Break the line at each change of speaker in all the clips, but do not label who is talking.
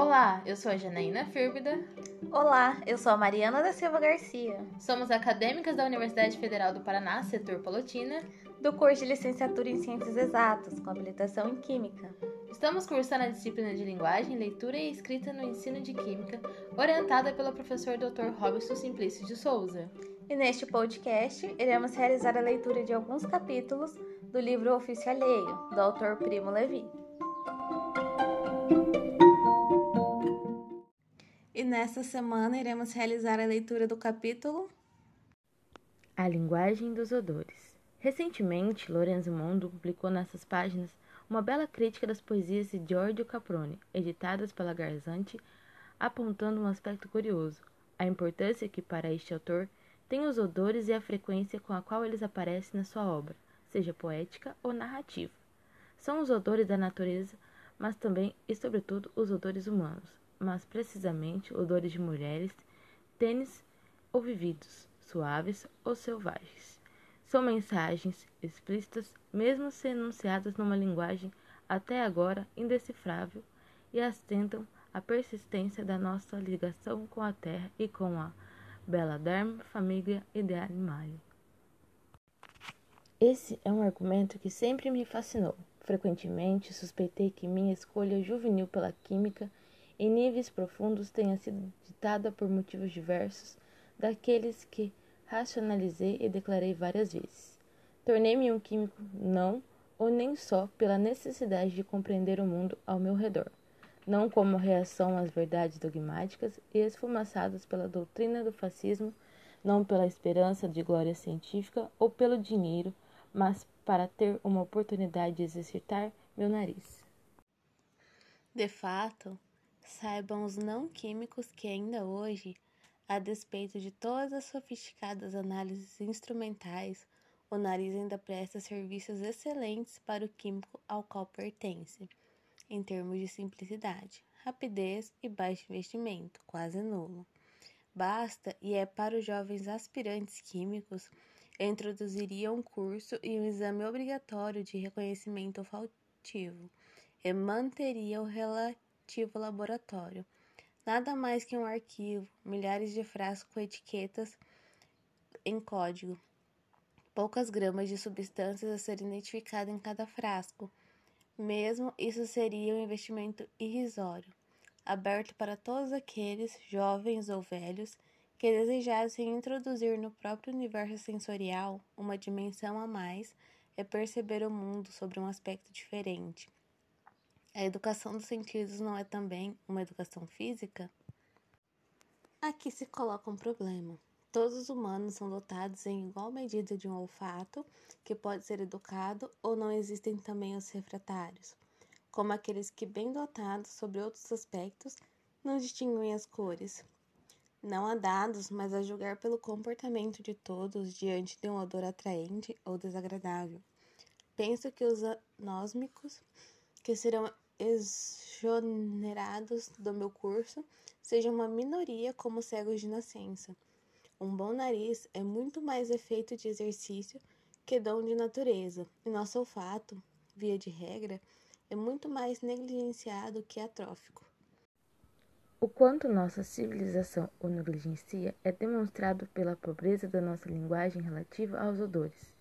Olá, eu sou a Janaína Fírbida.
Olá, eu sou a Mariana da Silva Garcia.
Somos acadêmicas da Universidade Federal do Paraná, setor Palotina,
do curso de licenciatura em Ciências Exatas, com habilitação em Química.
Estamos cursando a disciplina de Linguagem, Leitura e Escrita no Ensino de Química, orientada pelo professor Dr. Robson Simplício de Souza.
E neste podcast, iremos realizar a leitura de alguns capítulos do livro Ofício Alheio, do autor Primo Levi. E nesta semana iremos realizar a leitura do capítulo
A Linguagem dos Odores. Recentemente, Lorenzo Mondo publicou nessas páginas uma bela crítica das poesias de Giorgio Caproni, editadas pela Garzante, apontando um aspecto curioso, a importância que para este autor tem os odores e a frequência com a qual eles aparecem na sua obra, seja poética ou narrativa. São os odores da natureza, mas também e sobretudo os odores humanos, mas precisamente odores de mulheres, tênis ou vividos, suaves ou selvagens. São mensagens explícitas, mesmo se enunciadas numa linguagem até agora indecifrável, e astentam a persistência da nossa ligação com a terra e com a bela Dharma, família e de animale. Esse é um argumento que sempre me fascinou. Frequentemente suspeitei que minha escolha juvenil pela química em níveis profundos tenha sido ditada por motivos diversos daqueles que racionalizei e declarei várias vezes. Tornei-me um químico não ou nem só pela necessidade de compreender o mundo ao meu redor, não como reação às verdades dogmáticas e esfumaçadas pela doutrina do fascismo, não pela esperança de glória científica ou pelo dinheiro, mas para ter uma oportunidade de exercitar meu nariz.
De fato, saibam os não químicos que ainda hoje, a despeito de todas as sofisticadas análises instrumentais, o nariz ainda presta serviços excelentes para o químico ao qual pertence, em termos de simplicidade, rapidez e baixo investimento, quase nulo. Basta, e é para os jovens aspirantes químicos, introduziria um curso e um exame obrigatório de reconhecimento olfativo e manteria o relativo ativo laboratório. Nada mais que um arquivo, milhares de frascos com etiquetas em código, poucas gramas de substâncias a ser identificada em cada frasco. Mesmo isso seria um investimento irrisório, aberto para todos aqueles, jovens ou velhos, que desejassem introduzir no próprio universo sensorial uma dimensão a mais e perceber o mundo sobre um aspecto diferente a educação dos sentidos não é também uma educação física? Aqui se coloca um problema. Todos os humanos são dotados em igual medida de um olfato que pode ser educado ou não existem também os refratários, como aqueles que, bem dotados sobre outros aspectos, não distinguem as cores. Não há dados, mas a julgar pelo comportamento de todos diante de um odor atraente ou desagradável. Penso que os anósmicos, que serão exonerados do meu curso sejam uma minoria como cegos de nascença. Um bom nariz é muito mais efeito de exercício que dom de natureza, e nosso olfato, via de regra, é muito mais negligenciado que atrófico.
O quanto nossa civilização o negligencia é demonstrado pela pobreza da nossa linguagem relativa aos odores.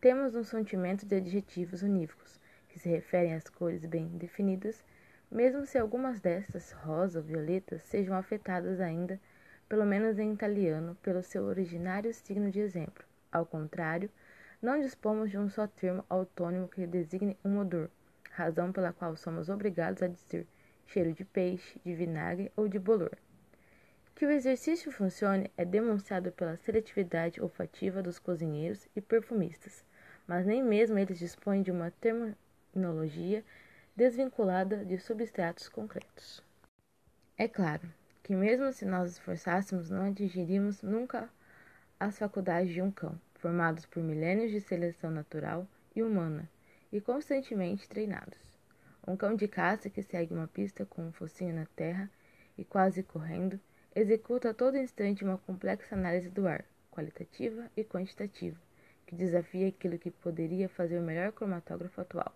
Temos um sentimento de adjetivos unívocos, que se referem às cores bem definidas, mesmo se algumas destas, rosa ou violeta, sejam afetadas ainda, pelo menos em italiano, pelo seu originário signo de exemplo. Ao contrário, não dispomos de um só termo autônimo que designe um odor, razão pela qual somos obrigados a dizer cheiro de peixe, de vinagre ou de bolor. Que o exercício funcione é demonstrado pela seletividade olfativa dos cozinheiros e perfumistas, mas nem mesmo eles dispõem de uma termo tecnologia desvinculada de substratos concretos. É claro que, mesmo se nós esforçássemos, não atingiríamos nunca as faculdades de um cão, formados por milênios de seleção natural e humana e constantemente treinados. Um cão de caça que segue uma pista com um focinho na terra e quase correndo, executa a todo instante uma complexa análise do ar, qualitativa e quantitativa, que desafia aquilo que poderia fazer o melhor cromatógrafo atual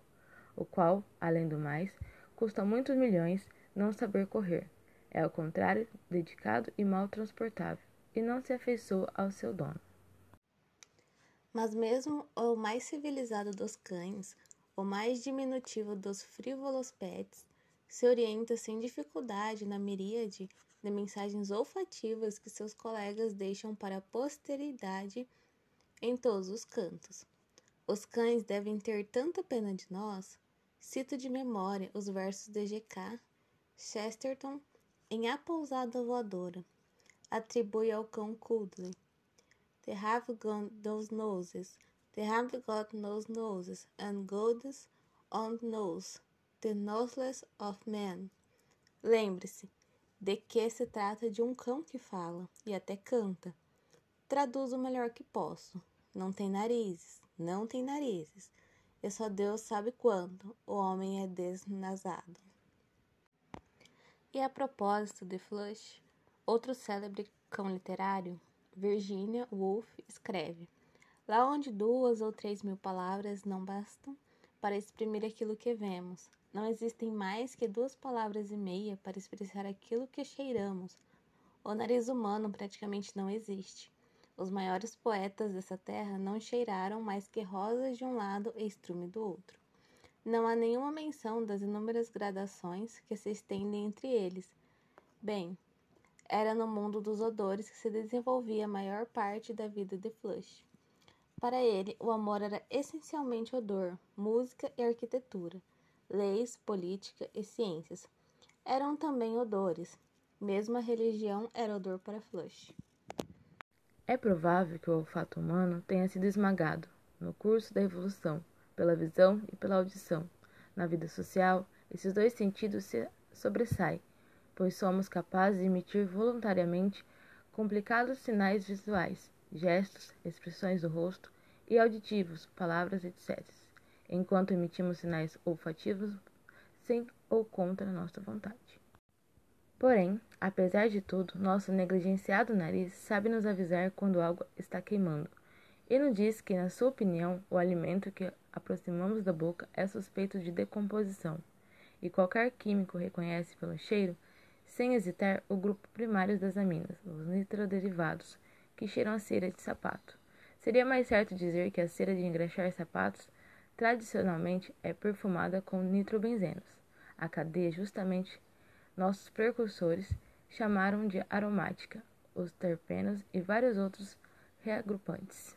o qual, além do mais, custa muitos milhões, não saber correr. É ao contrário, dedicado e mal transportável, e não se afeiçoa ao seu dono.
Mas mesmo o mais civilizado dos cães, o mais diminutivo dos frívolos pets, se orienta sem dificuldade na miríade de mensagens olfativas que seus colegas deixam para a posteridade em todos os cantos. Os cães devem ter tanta pena de nós. Cito de memória os versos de G.K. Chesterton em A Pousada Voadora. Atribui ao cão Cuddly. They have got those noses, they have got those noses, and gods on nose, the noseless of man. Lembre-se de que se trata de um cão que fala e até canta. Traduzo o melhor que posso. Não tem narizes, não tem narizes. E só Deus sabe quanto o homem é desnasado. E a propósito de Flush, outro célebre cão literário, Virginia Woolf escreve: Lá onde duas ou três mil palavras não bastam para exprimir aquilo que vemos, não existem mais que duas palavras e meia para expressar aquilo que cheiramos. O nariz humano praticamente não existe. Os maiores poetas dessa terra não cheiraram mais que rosas de um lado e estrume do outro. Não há nenhuma menção das inúmeras gradações que se estendem entre eles. Bem, era no mundo dos odores que se desenvolvia a maior parte da vida de Flush. Para ele, o amor era essencialmente odor, música e arquitetura, leis, política e ciências. Eram também odores. Mesmo a religião era odor para Flush.
É provável que o olfato humano tenha sido esmagado, no curso da evolução, pela visão e pela audição. Na vida social, esses dois sentidos se sobressaem, pois somos capazes de emitir voluntariamente complicados sinais visuais, gestos, expressões do rosto e auditivos, palavras, etc., enquanto emitimos sinais olfativos sem ou contra nossa vontade. Porém, apesar de tudo, nosso negligenciado nariz sabe nos avisar quando algo está queimando e nos diz que, na sua opinião, o alimento que aproximamos da boca é suspeito de decomposição, e qualquer químico reconhece pelo cheiro, sem hesitar, o grupo primário das aminas, os nitroderivados, que cheiram a cera de sapato. Seria mais certo dizer que a cera de engraxar sapatos tradicionalmente é perfumada com nitrobenzenos. A cadeia, justamente, nossos precursores chamaram de aromática, os terpenos e vários outros reagrupantes.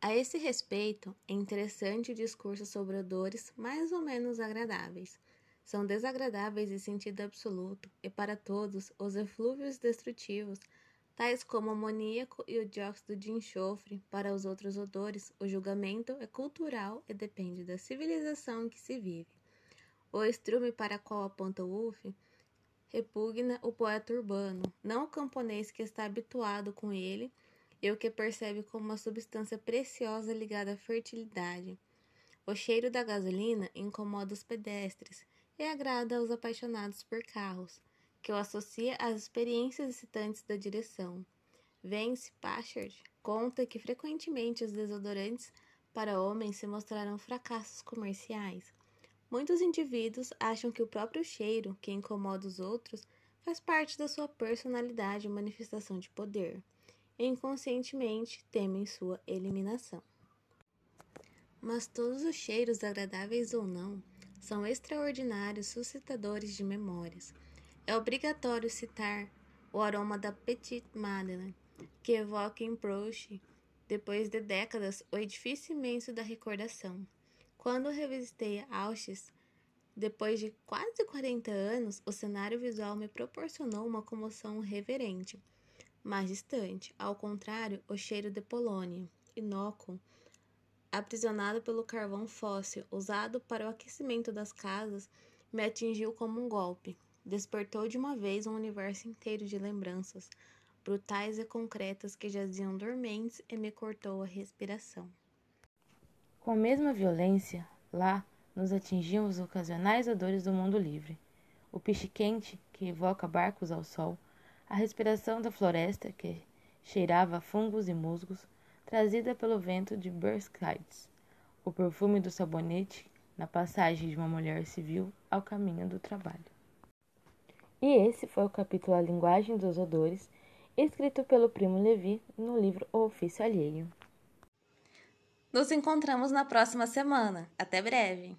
A esse respeito, é interessante o discurso sobre odores mais ou menos agradáveis. São desagradáveis em sentido absoluto, e para todos os eflúvios destrutivos, tais como o amoníaco e o dióxido de enxofre, para os outros odores, o julgamento é cultural e depende da civilização em que se vive. O estrume para qual aponta Wolff repugna o poeta urbano, não o camponês que está habituado com ele e o que percebe como uma substância preciosa ligada à fertilidade. O cheiro da gasolina incomoda os pedestres e agrada aos apaixonados por carros, que o associa às experiências excitantes da direção. Vance Pachard conta que frequentemente os desodorantes para homens se mostraram fracassos comerciais. Muitos indivíduos acham que o próprio cheiro, que incomoda os outros, faz parte da sua personalidade e manifestação de poder inconscientemente temem sua eliminação. Mas todos os cheiros, agradáveis ou não, são extraordinários suscitadores de memórias. É obrigatório citar o aroma da Petite Madeleine, que evoca em Proust, depois de décadas, o edifício imenso da recordação. Quando revisitei Auschwitz, depois de quase 40 anos, o cenário visual me proporcionou uma comoção reverente mais distante, ao contrário, o cheiro de polônia, inócuo, aprisionado pelo carvão fóssil usado para o aquecimento das casas, me atingiu como um golpe. Despertou de uma vez um universo inteiro de lembranças, brutais e concretas que jaziam dormentes e me cortou a respiração.
Com a mesma violência, lá nos atingiam os ocasionais odores do mundo livre. O piche quente, que evoca barcos ao sol, a respiração da floresta, que cheirava a fungos e musgos, trazida pelo vento de Bersklides, o perfume do sabonete na passagem de uma mulher civil ao caminho do trabalho. E esse foi o capítulo A Linguagem dos Odores, escrito pelo Primo Levi no livro O Ofício Alheio.
Nos encontramos na próxima semana. Até breve!